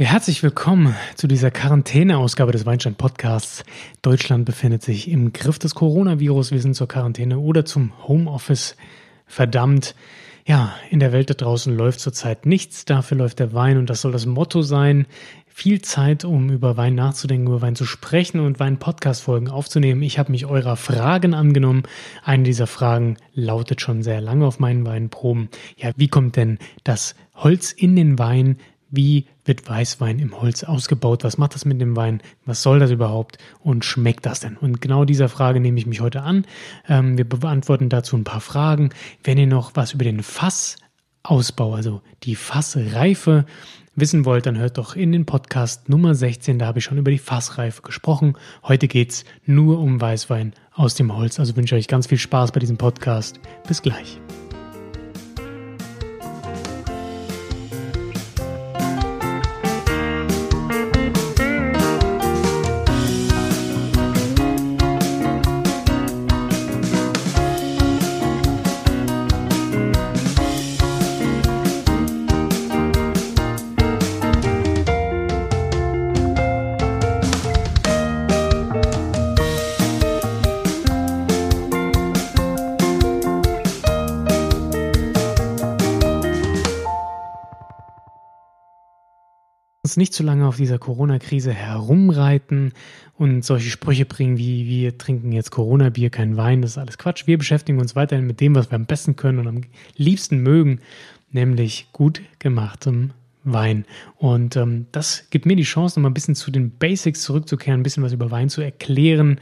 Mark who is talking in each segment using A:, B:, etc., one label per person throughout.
A: Ja, herzlich willkommen zu dieser Quarantäne-Ausgabe des Weinstein Podcasts. Deutschland befindet sich im Griff des Coronavirus. Wir sind zur Quarantäne oder zum Homeoffice verdammt. Ja, in der Welt da draußen läuft zurzeit nichts. Dafür läuft der Wein und das soll das Motto sein. Viel Zeit, um über Wein nachzudenken, über Wein zu sprechen und Wein-Podcast-Folgen aufzunehmen. Ich habe mich eurer Fragen angenommen. Eine dieser Fragen lautet schon sehr lange auf meinen Weinproben. Ja, wie kommt denn das Holz in den Wein? Wie wird Weißwein im Holz ausgebaut? Was macht das mit dem Wein? Was soll das überhaupt? Und schmeckt das denn? Und genau dieser Frage nehme ich mich heute an. Ähm, wir beantworten dazu ein paar Fragen. Wenn ihr noch was über den Fassausbau, also die Fassreife wissen wollt, dann hört doch in den Podcast Nummer 16, da habe ich schon über die Fassreife gesprochen. Heute geht es nur um Weißwein aus dem Holz. Also wünsche ich euch ganz viel Spaß bei diesem Podcast. Bis gleich. Uns nicht zu lange auf dieser Corona-Krise herumreiten und solche Sprüche bringen wie wir trinken jetzt Corona-Bier, kein Wein, das ist alles Quatsch. Wir beschäftigen uns weiterhin mit dem, was wir am besten können und am liebsten mögen, nämlich gut gemachtem Wein. Und ähm, das gibt mir die Chance, noch mal ein bisschen zu den Basics zurückzukehren, ein bisschen was über Wein zu erklären.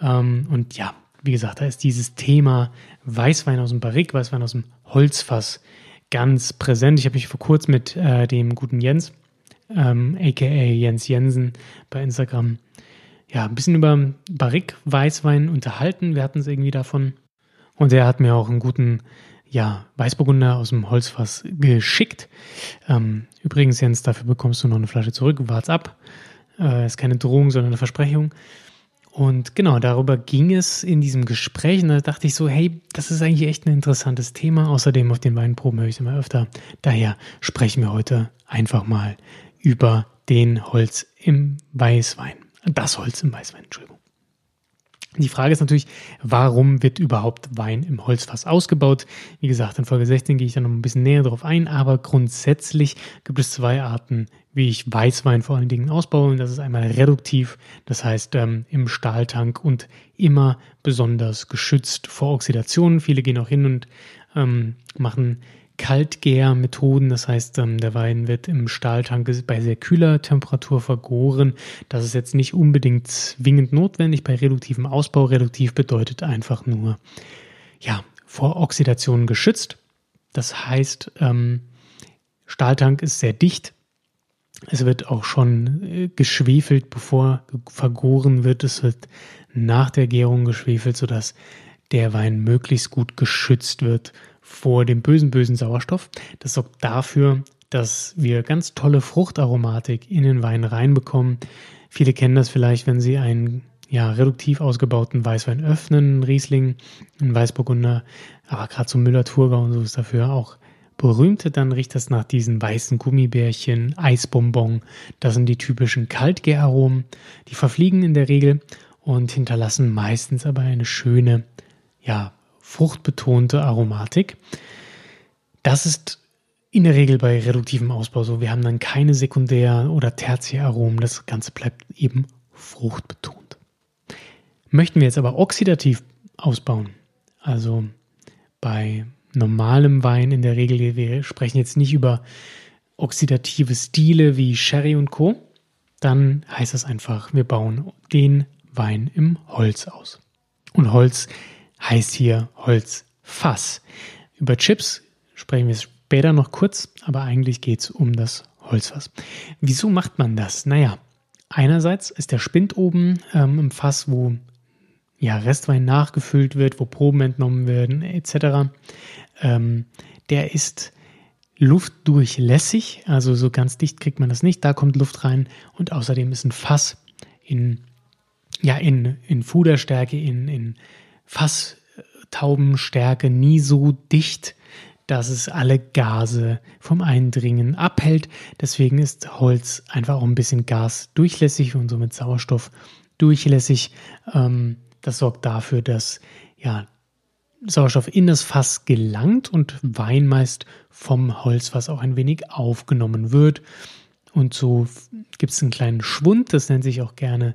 A: Ähm, und ja, wie gesagt, da ist dieses Thema Weißwein aus dem Barrik, Weißwein aus dem Holzfass ganz präsent. Ich habe mich vor kurzem mit äh, dem guten Jens ähm, aka Jens Jensen bei Instagram, ja, ein bisschen über Barrique Weißwein unterhalten. Wir hatten es irgendwie davon. Und er hat mir auch einen guten, ja, Weißburgunder aus dem Holzfass geschickt. Ähm, übrigens, Jens, dafür bekommst du noch eine Flasche zurück. Wart's ab. Äh, ist keine Drohung, sondern eine Versprechung. Und genau, darüber ging es in diesem Gespräch. Und da dachte ich so, hey, das ist eigentlich echt ein interessantes Thema. Außerdem auf den Weinproben höre ich es immer öfter. Daher sprechen wir heute einfach mal über den Holz im Weißwein. Das Holz im Weißwein, Entschuldigung. Die Frage ist natürlich, warum wird überhaupt Wein im Holzfass ausgebaut? Wie gesagt, in Folge 16 gehe ich da noch ein bisschen näher drauf ein, aber grundsätzlich gibt es zwei Arten, wie ich Weißwein vor allen Dingen ausbaue. Und das ist einmal reduktiv, das heißt ähm, im Stahltank und immer besonders geschützt vor Oxidation. Viele gehen auch hin und ähm, machen Kaltgärmethoden. Das heißt, ähm, der Wein wird im Stahltank bei sehr kühler Temperatur vergoren. Das ist jetzt nicht unbedingt zwingend notwendig bei reduktivem Ausbau. Reduktiv bedeutet einfach nur, ja, vor Oxidation geschützt. Das heißt, ähm, Stahltank ist sehr dicht. Es wird auch schon äh, geschwefelt, bevor vergoren wird. Es wird nach der Gärung geschwefelt, sodass der Wein möglichst gut geschützt wird vor dem bösen, bösen Sauerstoff. Das sorgt dafür, dass wir ganz tolle Fruchtaromatik in den Wein reinbekommen. Viele kennen das vielleicht, wenn sie einen ja, reduktiv ausgebauten Weißwein öffnen, Riesling, ein Weißburgunder, aber gerade so Müller-Thurgau und so ist dafür auch berühmt, dann riecht das nach diesen weißen Gummibärchen, Eisbonbon. Das sind die typischen Kaltgäraromen. Die verfliegen in der Regel und hinterlassen meistens aber eine schöne, ja, fruchtbetonte Aromatik. Das ist in der Regel bei reduktivem Ausbau so. Wir haben dann keine Sekundär- oder Tertiäraromen. Das Ganze bleibt eben fruchtbetont. Möchten wir jetzt aber oxidativ ausbauen, also bei normalem Wein in der Regel, wir sprechen jetzt nicht über oxidative Stile wie Sherry und Co., dann heißt das einfach, wir bauen den Wein im Holz aus. Und Holz heißt hier Holzfass. Über Chips sprechen wir später noch kurz, aber eigentlich geht es um das Holzfass. Wieso macht man das? Naja, einerseits ist der Spind oben ähm, im Fass, wo ja, Restwein nachgefüllt wird, wo Proben entnommen werden, etc. Ähm, der ist luftdurchlässig, also so ganz dicht kriegt man das nicht. Da kommt Luft rein und außerdem ist ein Fass in, ja, in, in Fuderstärke, in, in Fasstaubenstärke nie so dicht, dass es alle Gase vom Eindringen abhält. Deswegen ist Holz einfach auch ein bisschen gasdurchlässig und somit Sauerstoff durchlässig. Ähm, das sorgt dafür, dass ja, Sauerstoff in das Fass gelangt und Wein meist vom Holzfass auch ein wenig aufgenommen wird. Und so gibt es einen kleinen Schwund, das nennt sich auch gerne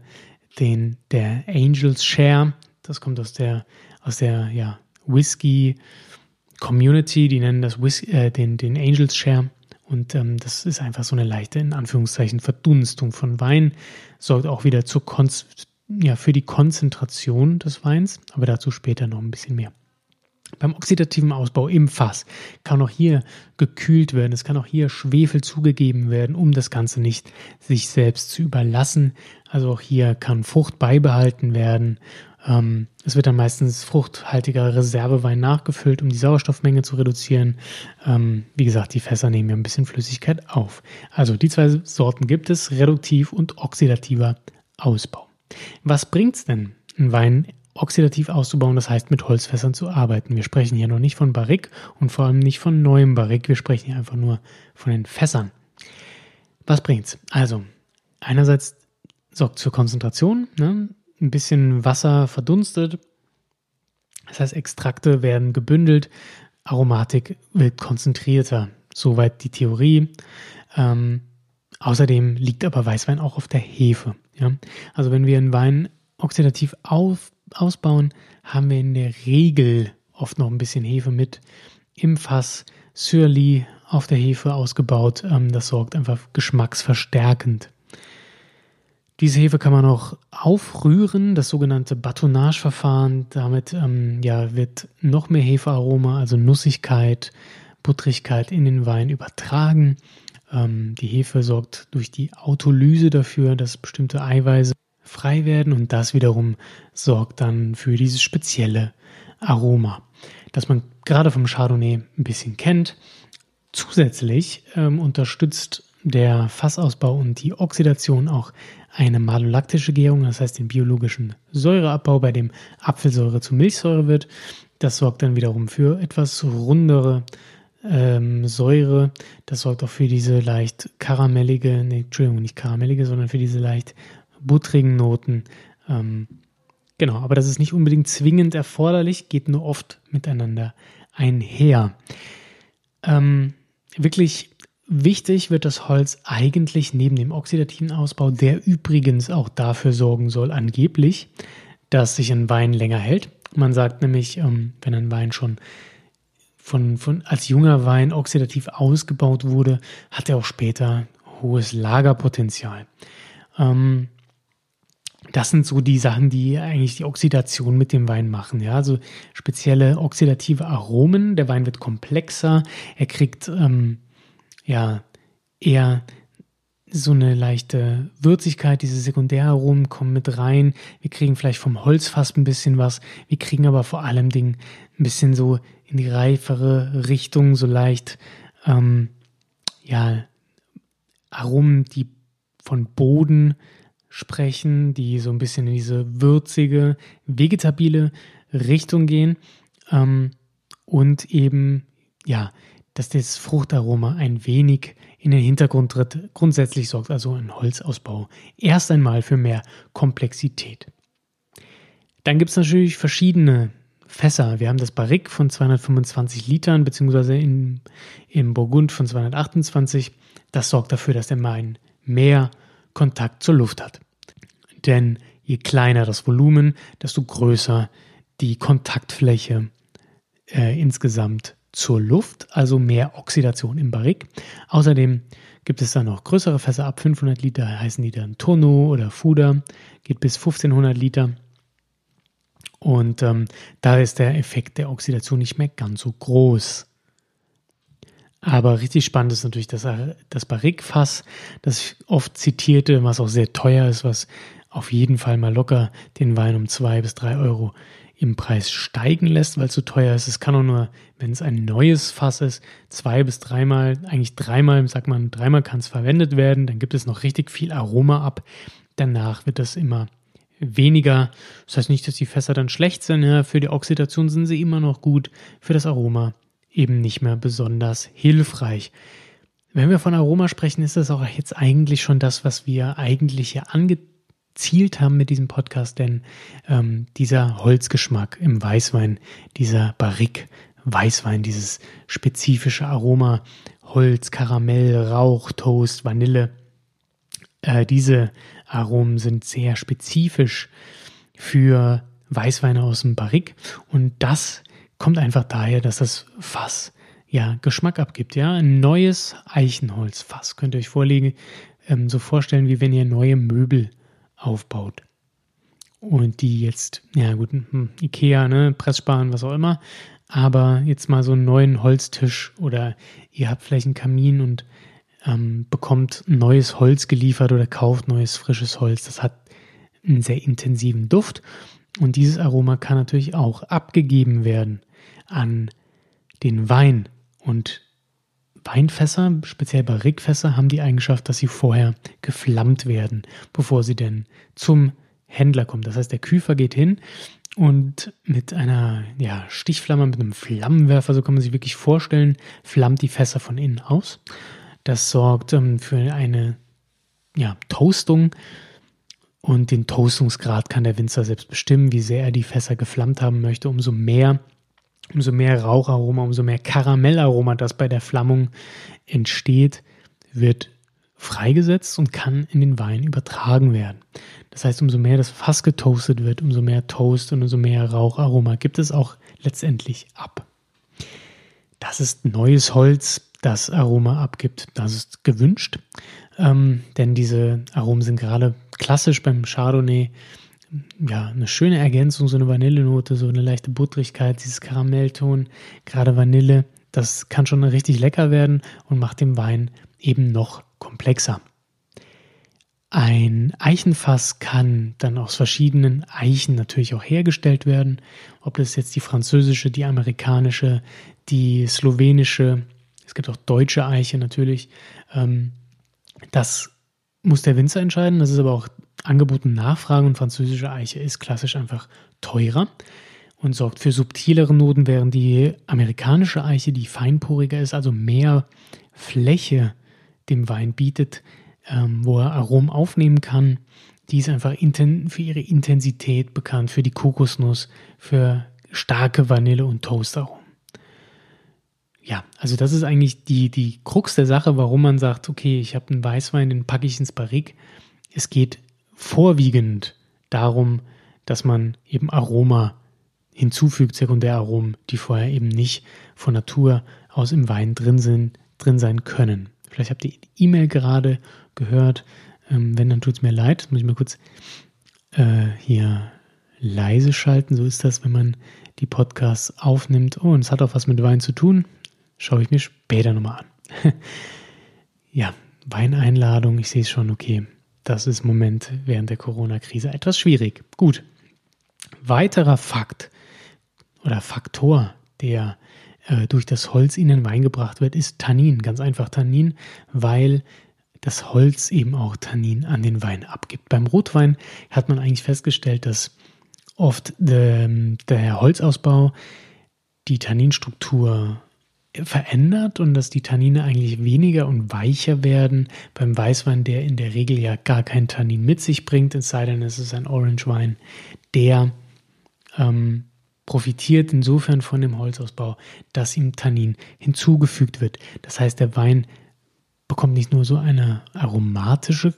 A: den, der Angels Share. Das kommt aus der, aus der ja, Whisky Community, die nennen das Whis äh, den, den Angels Share. Und ähm, das ist einfach so eine leichte, in Anführungszeichen, Verdunstung von Wein. Sorgt auch wieder zur ja, für die Konzentration des Weins, aber dazu später noch ein bisschen mehr. Beim oxidativen Ausbau im Fass kann auch hier gekühlt werden, es kann auch hier Schwefel zugegeben werden, um das Ganze nicht sich selbst zu überlassen. Also auch hier kann Frucht beibehalten werden. Ähm, es wird dann meistens fruchthaltiger Reservewein nachgefüllt, um die Sauerstoffmenge zu reduzieren. Ähm, wie gesagt, die Fässer nehmen ja ein bisschen Flüssigkeit auf. Also die zwei Sorten gibt es, reduktiv und oxidativer Ausbau. Was bringt es denn, einen Wein oxidativ auszubauen, das heißt mit Holzfässern zu arbeiten. Wir sprechen hier noch nicht von Barrique und vor allem nicht von neuem Barrique, wir sprechen hier einfach nur von den Fässern. Was bringt's? Also, einerseits sorgt für Konzentration, ne? Ein bisschen Wasser verdunstet, das heißt Extrakte werden gebündelt, Aromatik wird konzentrierter, soweit die Theorie. Ähm, außerdem liegt aber Weißwein auch auf der Hefe. Ja? Also wenn wir einen Wein oxidativ auf, ausbauen, haben wir in der Regel oft noch ein bisschen Hefe mit im Fass. Surly auf der Hefe ausgebaut. Ähm, das sorgt einfach geschmacksverstärkend. Diese Hefe kann man auch aufrühren, das sogenannte Batonnage-Verfahren. Damit ähm, ja, wird noch mehr Hefearoma, also Nussigkeit, Buttrigkeit in den Wein übertragen. Ähm, die Hefe sorgt durch die Autolyse dafür, dass bestimmte Eiweiße frei werden und das wiederum sorgt dann für dieses spezielle Aroma, das man gerade vom Chardonnay ein bisschen kennt. Zusätzlich ähm, unterstützt der Fassausbau und die Oxidation auch eine malolaktische Gärung, das heißt den biologischen Säureabbau, bei dem Apfelsäure zu Milchsäure wird. Das sorgt dann wiederum für etwas rundere ähm, Säure. Das sorgt auch für diese leicht karamellige, nee, Entschuldigung, nicht karamellige, sondern für diese leicht buttrigen Noten. Ähm, genau, aber das ist nicht unbedingt zwingend erforderlich, geht nur oft miteinander einher. Ähm, wirklich wichtig wird das Holz eigentlich neben dem oxidativen Ausbau, der übrigens auch dafür sorgen soll, angeblich, dass sich ein Wein länger hält. Man sagt nämlich, ähm, wenn ein Wein schon von, von, als junger Wein oxidativ ausgebaut wurde, hat er auch später hohes Lagerpotenzial. Ähm, das sind so die Sachen, die eigentlich die Oxidation mit dem Wein machen. Ja, also spezielle oxidative Aromen. Der Wein wird komplexer. Er kriegt ähm, ja eher so eine leichte Würzigkeit, diese Sekundäraromen kommen mit rein. Wir kriegen vielleicht vom Holz fast ein bisschen was. Wir kriegen aber vor allem Ding ein bisschen so in die reifere Richtung, so leicht, ähm, ja, Aromen, die von Boden sprechen, die so ein bisschen in diese würzige, vegetabile Richtung gehen ähm, und eben, ja, dass das Fruchtaroma ein wenig in den Hintergrund tritt. Grundsätzlich sorgt also ein Holzausbau erst einmal für mehr Komplexität. Dann gibt es natürlich verschiedene Fässer. Wir haben das Barrique von 225 Litern, beziehungsweise im Burgund von 228. Das sorgt dafür, dass der Wein mehr Kontakt zur Luft hat. Denn je kleiner das Volumen, desto größer die Kontaktfläche äh, insgesamt zur Luft, also mehr Oxidation im Barrique. Außerdem gibt es dann noch größere Fässer ab 500 Liter, heißen die dann Tonneau oder Fuder, geht bis 1500 Liter. Und ähm, da ist der Effekt der Oxidation nicht mehr ganz so groß. Aber richtig spannend ist natürlich das, das Barrique-Fass, das oft zitierte, was auch sehr teuer ist, was auf jeden Fall mal locker den Wein um zwei bis drei Euro im Preis steigen lässt, weil es so teuer ist. Es kann auch nur, wenn es ein neues Fass ist, zwei bis dreimal, eigentlich dreimal, sagt man, dreimal kann es verwendet werden. Dann gibt es noch richtig viel Aroma ab. Danach wird das immer weniger. Das heißt nicht, dass die Fässer dann schlecht sind. Ja. Für die Oxidation sind sie immer noch gut. Für das Aroma eben nicht mehr besonders hilfreich. Wenn wir von Aroma sprechen, ist das auch jetzt eigentlich schon das, was wir eigentlich hier angezielt haben mit diesem Podcast, denn ähm, dieser Holzgeschmack im Weißwein, dieser Barrique Weißwein, dieses spezifische Aroma, Holz, Karamell, Rauch, Toast, Vanille, äh, diese Aromen sind sehr spezifisch für Weißweine aus dem Barrique und das kommt einfach daher, dass das Fass ja, Geschmack abgibt. Ja, ein neues Eichenholzfass könnt ihr euch vorlegen, ähm, so vorstellen, wie wenn ihr neue Möbel aufbaut. Und die jetzt, ja gut, hm, Ikea, ne, Presssparen, was auch immer. Aber jetzt mal so einen neuen Holztisch oder ihr habt vielleicht einen Kamin und ähm, bekommt neues Holz geliefert oder kauft neues frisches Holz. Das hat einen sehr intensiven Duft. Und dieses Aroma kann natürlich auch abgegeben werden an den Wein, und Weinfässer, speziell Barrikfässer, haben die Eigenschaft, dass sie vorher geflammt werden, bevor sie denn zum Händler kommen. Das heißt, der Küfer geht hin und mit einer ja, Stichflamme, mit einem Flammenwerfer, so kann man sich wirklich vorstellen, flammt die Fässer von innen aus. Das sorgt ähm, für eine ja, Toastung und den Toastungsgrad kann der Winzer selbst bestimmen, wie sehr er die Fässer geflammt haben möchte. Umso mehr umso mehr Raucharoma, umso mehr Karamellaroma, das bei der Flammung entsteht, wird freigesetzt und kann in den Wein übertragen werden. Das heißt, umso mehr das Fass getoastet wird, umso mehr Toast und umso mehr Raucharoma gibt es auch letztendlich ab. Das ist neues Holz, das Aroma abgibt. Das ist gewünscht, ähm, denn diese Aromen sind gerade klassisch beim Chardonnay ja, eine schöne Ergänzung, so eine Vanillenote, so eine leichte Buttrigkeit, dieses Karamellton, gerade Vanille, das kann schon richtig lecker werden und macht den Wein eben noch komplexer. Ein Eichenfass kann dann aus verschiedenen Eichen natürlich auch hergestellt werden. Ob das jetzt die französische, die amerikanische, die slowenische, es gibt auch deutsche Eiche natürlich. Ähm, das muss der Winzer entscheiden. Das ist aber auch Angebot und Nachfrage und französische Eiche ist klassisch einfach teurer und sorgt für subtilere Noten, während die amerikanische Eiche, die feinporiger ist, also mehr Fläche dem Wein bietet, ähm, wo er Aromen aufnehmen kann. Die ist einfach für ihre Intensität bekannt, für die Kokosnuss, für starke Vanille- und Toastaromen. Ja, also das ist eigentlich die, die Krux der Sache, warum man sagt, okay, ich habe einen Weißwein, den packe ich ins Barrique. Es geht vorwiegend darum, dass man eben Aroma hinzufügt, Sekundäraromen, die vorher eben nicht von Natur aus im Wein drin sind, drin sein können. Vielleicht habt ihr die E-Mail gerade gehört. Ähm, wenn, dann tut es mir leid. Das muss ich mal kurz äh, hier leise schalten. So ist das, wenn man die Podcasts aufnimmt. Oh, und es hat auch was mit Wein zu tun. Schaue ich mir später nochmal an. ja, Weineinladung, ich sehe es schon, okay. Das ist im Moment während der Corona-Krise etwas schwierig. Gut. Weiterer Fakt oder Faktor, der äh, durch das Holz in den Wein gebracht wird, ist Tannin. Ganz einfach Tannin, weil das Holz eben auch Tannin an den Wein abgibt. Beim Rotwein hat man eigentlich festgestellt, dass oft de, der Holzausbau die Tanninstruktur verändert und dass die Tannine eigentlich weniger und weicher werden. Beim Weißwein, der in der Regel ja gar kein Tannin mit sich bringt, es sei denn, es ist ein Orange Wein, der ähm, profitiert insofern von dem Holzausbau, dass ihm Tannin hinzugefügt wird. Das heißt, der Wein bekommt nicht nur so eine aromatische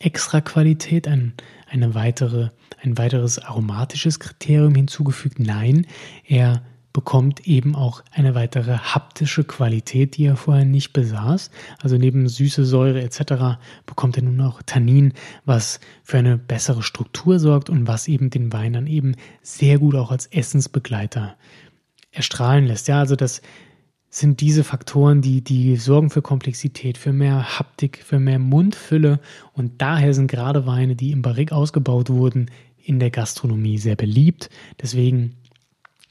A: Extraqualität, ein, eine weitere, ein weiteres aromatisches Kriterium hinzugefügt. Nein, er bekommt eben auch eine weitere haptische Qualität, die er vorher nicht besaß. Also neben Süße, Säure etc. bekommt er nun auch Tannin, was für eine bessere Struktur sorgt und was eben den Wein dann eben sehr gut auch als Essensbegleiter erstrahlen lässt. Ja, also das sind diese Faktoren, die, die sorgen für Komplexität, für mehr Haptik, für mehr Mundfülle und daher sind gerade Weine, die im Barrique ausgebaut wurden, in der Gastronomie sehr beliebt. Deswegen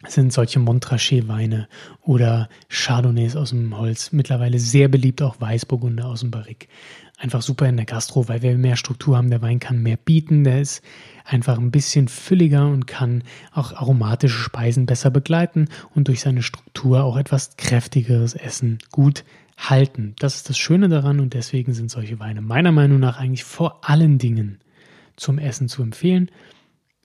A: sind solche Montrachet-Weine oder Chardonnays aus dem Holz mittlerweile sehr beliebt, auch Weißburgunder aus dem Barrique. einfach super in der Gastro, weil wir mehr Struktur haben. Der Wein kann mehr bieten, der ist einfach ein bisschen fülliger und kann auch aromatische Speisen besser begleiten und durch seine Struktur auch etwas kräftigeres Essen gut halten. Das ist das Schöne daran und deswegen sind solche Weine meiner Meinung nach eigentlich vor allen Dingen zum Essen zu empfehlen.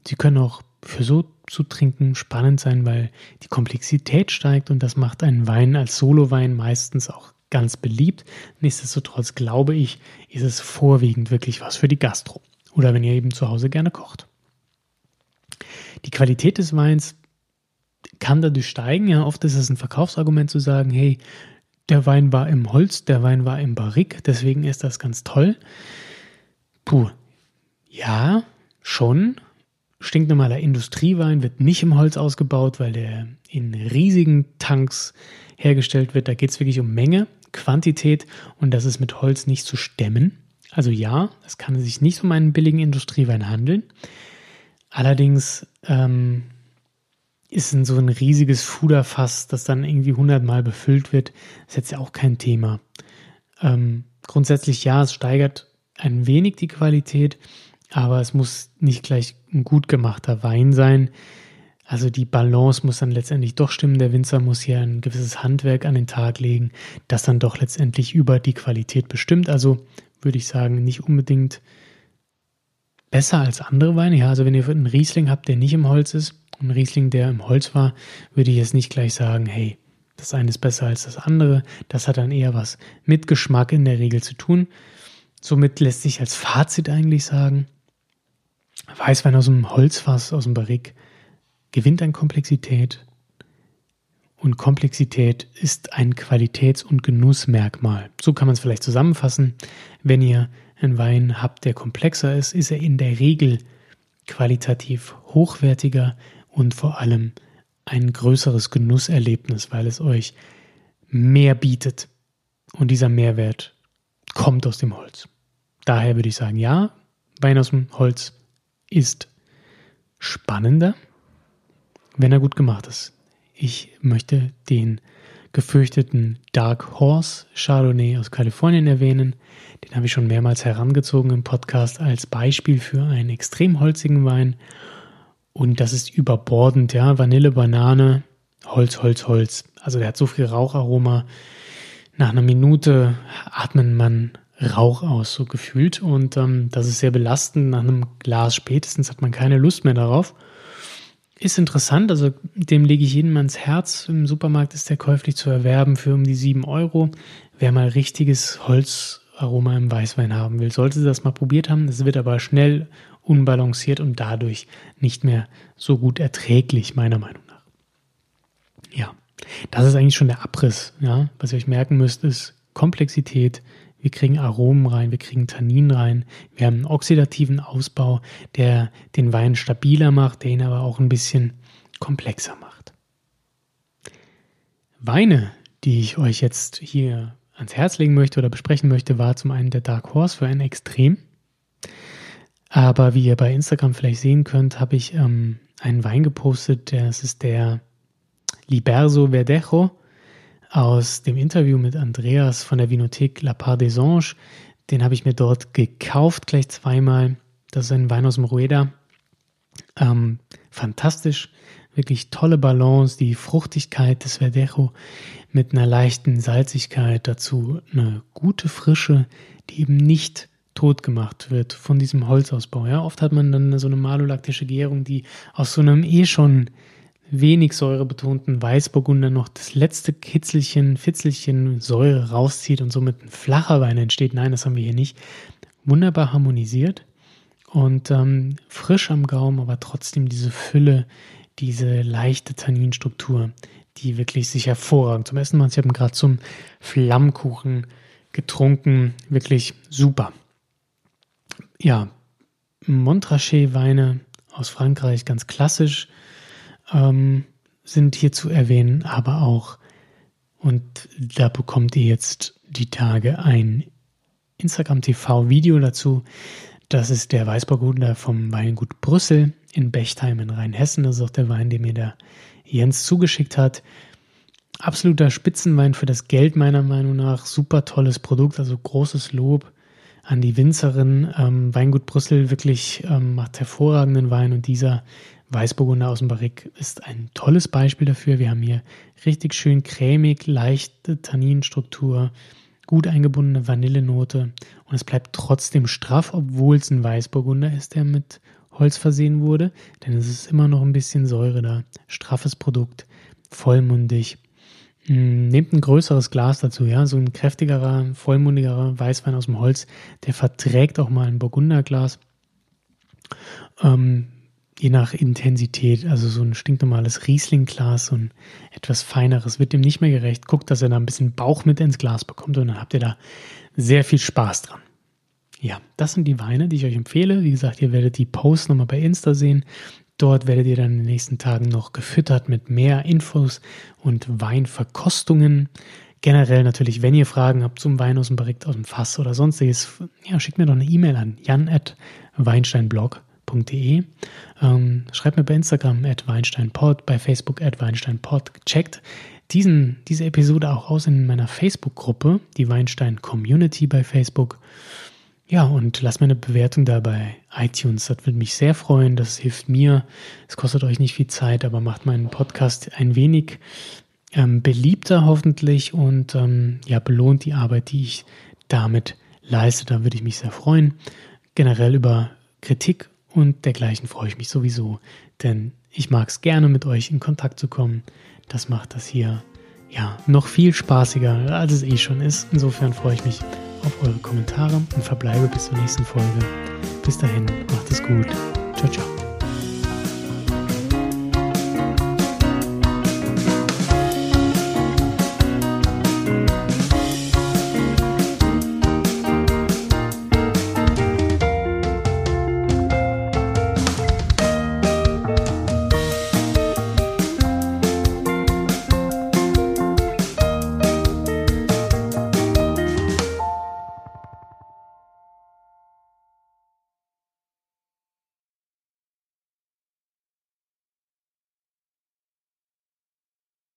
A: Sie können auch für so zu trinken spannend sein, weil die Komplexität steigt und das macht einen Wein als Solowein meistens auch ganz beliebt. Nichtsdestotrotz glaube ich, ist es vorwiegend wirklich was für die Gastro oder wenn ihr eben zu Hause gerne kocht. Die Qualität des Weins kann dadurch steigen. Ja, oft ist es ein Verkaufsargument zu sagen, hey, der Wein war im Holz, der Wein war im Barrik, deswegen ist das ganz toll. Puh, ja, schon. Stinknormaler Industriewein wird nicht im Holz ausgebaut, weil der in riesigen Tanks hergestellt wird. Da geht es wirklich um Menge, Quantität und das ist mit Holz nicht zu stemmen. Also ja, es kann sich nicht um einen billigen Industriewein handeln. Allerdings ähm, ist so ein riesiges Fuderfass, das dann irgendwie hundertmal befüllt wird, ist jetzt ja auch kein Thema. Ähm, grundsätzlich ja, es steigert ein wenig die Qualität, aber es muss nicht gleich ein gut gemachter Wein sein. Also die Balance muss dann letztendlich doch stimmen. Der Winzer muss hier ein gewisses Handwerk an den Tag legen, das dann doch letztendlich über die Qualität bestimmt. Also würde ich sagen, nicht unbedingt besser als andere Weine. Ja, also wenn ihr einen Riesling habt, der nicht im Holz ist, ein Riesling, der im Holz war, würde ich jetzt nicht gleich sagen, hey, das eine ist besser als das andere. Das hat dann eher was mit Geschmack in der Regel zu tun. Somit lässt sich als Fazit eigentlich sagen, Weißwein aus dem Holzfass, aus dem Barrik, gewinnt an Komplexität. Und Komplexität ist ein Qualitäts- und Genussmerkmal. So kann man es vielleicht zusammenfassen. Wenn ihr einen Wein habt, der komplexer ist, ist er in der Regel qualitativ hochwertiger und vor allem ein größeres Genusserlebnis, weil es euch mehr bietet. Und dieser Mehrwert kommt aus dem Holz. Daher würde ich sagen, ja, Wein aus dem Holz ist spannender, wenn er gut gemacht ist. Ich möchte den gefürchteten Dark Horse Chardonnay aus Kalifornien erwähnen. Den habe ich schon mehrmals herangezogen im Podcast als Beispiel für einen extrem holzigen Wein. Und das ist überbordend, ja. Vanille, Banane, Holz, Holz, Holz. Also der hat so viel Raucharoma. Nach einer Minute atmet man Rauch aus, so gefühlt. Und ähm, das ist sehr belastend. Nach einem Glas spätestens hat man keine Lust mehr darauf. Ist interessant, also dem lege ich jedem ans Herz. Im Supermarkt ist der käuflich zu erwerben für um die 7 Euro. Wer mal richtiges Holzaroma im Weißwein haben will, sollte das mal probiert haben. Es wird aber schnell unbalanciert und dadurch nicht mehr so gut erträglich, meiner Meinung nach. Ja, das ist eigentlich schon der Abriss. Ja? Was ihr euch merken müsst, ist Komplexität, wir kriegen Aromen rein, wir kriegen Tannin rein, wir haben einen oxidativen Ausbau, der den Wein stabiler macht, der ihn aber auch ein bisschen komplexer macht. Weine, die ich euch jetzt hier ans Herz legen möchte oder besprechen möchte, war zum einen der Dark Horse für ein Extrem. Aber wie ihr bei Instagram vielleicht sehen könnt, habe ich ähm, einen Wein gepostet, das ist der Liberso Verdejo aus dem Interview mit Andreas von der Vinothek La Part des Anges. Den habe ich mir dort gekauft, gleich zweimal. Das ist ein Wein aus dem Rueda. Ähm, fantastisch, wirklich tolle Balance, die Fruchtigkeit des Verdejo mit einer leichten Salzigkeit, dazu eine gute Frische, die eben nicht tot gemacht wird von diesem Holzausbau. Ja, oft hat man dann so eine malolaktische Gärung, die aus so einem eh schon wenig säurebetonten Weißburgunder noch das letzte Kitzelchen, Fitzelchen Säure rauszieht und somit ein flacher Wein entsteht. Nein, das haben wir hier nicht. Wunderbar harmonisiert und ähm, frisch am Gaumen, aber trotzdem diese Fülle, diese leichte Tanninstruktur, die wirklich sich hervorragend zum Essen macht. Ich habe gerade zum Flammkuchen getrunken. Wirklich super. Ja, Montrachet-Weine aus Frankreich, ganz klassisch ähm, sind hier zu erwähnen, aber auch, und da bekommt ihr jetzt die Tage ein Instagram TV-Video dazu. Das ist der Weißburgunder vom Weingut Brüssel in Bechtheim in Rheinhessen. Das ist auch der Wein, den mir der Jens zugeschickt hat. Absoluter Spitzenwein für das Geld meiner Meinung nach. Super tolles Produkt, also großes Lob an die Winzerin. Ähm, Weingut Brüssel wirklich ähm, macht hervorragenden Wein und dieser Weißburgunder aus dem Barrique ist ein tolles Beispiel dafür. Wir haben hier richtig schön cremig, leichte Tanninstruktur, gut eingebundene Vanillenote und es bleibt trotzdem straff, obwohl es ein Weißburgunder ist, der mit Holz versehen wurde, denn es ist immer noch ein bisschen Säure da. Straffes Produkt, vollmundig. Hm, nehmt ein größeres Glas dazu, ja, so ein kräftigerer, vollmundigerer Weißwein aus dem Holz, der verträgt auch mal ein Burgunderglas. Ähm, je nach Intensität, also so ein stinknormales Riesling-Glas, so ein etwas feineres, wird dem nicht mehr gerecht. Guckt, dass er da ein bisschen Bauch mit ins Glas bekommt und dann habt ihr da sehr viel Spaß dran. Ja, das sind die Weine, die ich euch empfehle. Wie gesagt, ihr werdet die Posts nochmal bei Insta sehen. Dort werdet ihr dann in den nächsten Tagen noch gefüttert mit mehr Infos und Weinverkostungen. Generell natürlich, wenn ihr Fragen habt zum Wein aus dem Barrique, aus dem Fass oder sonstiges, ja, schickt mir doch eine E-Mail an jan.weinsteinblog.de. Ähm, schreibt mir bei Instagram at weinsteinpod, bei Facebook at weinsteinpod. Checkt diesen, diese Episode auch aus in meiner Facebook-Gruppe, die Weinstein Community bei Facebook. Ja, und lasst mir eine Bewertung da bei iTunes. Das würde mich sehr freuen. Das hilft mir. Es kostet euch nicht viel Zeit, aber macht meinen Podcast ein wenig ähm, beliebter hoffentlich und ähm, ja, belohnt die Arbeit, die ich damit leiste. Da würde ich mich sehr freuen. Generell über Kritik und dergleichen freue ich mich sowieso, denn ich mag es gerne mit euch in Kontakt zu kommen. Das macht das hier ja noch viel spaßiger, als es eh schon ist. Insofern freue ich mich auf eure Kommentare und verbleibe bis zur nächsten Folge. Bis dahin, macht es gut. Ciao, ciao.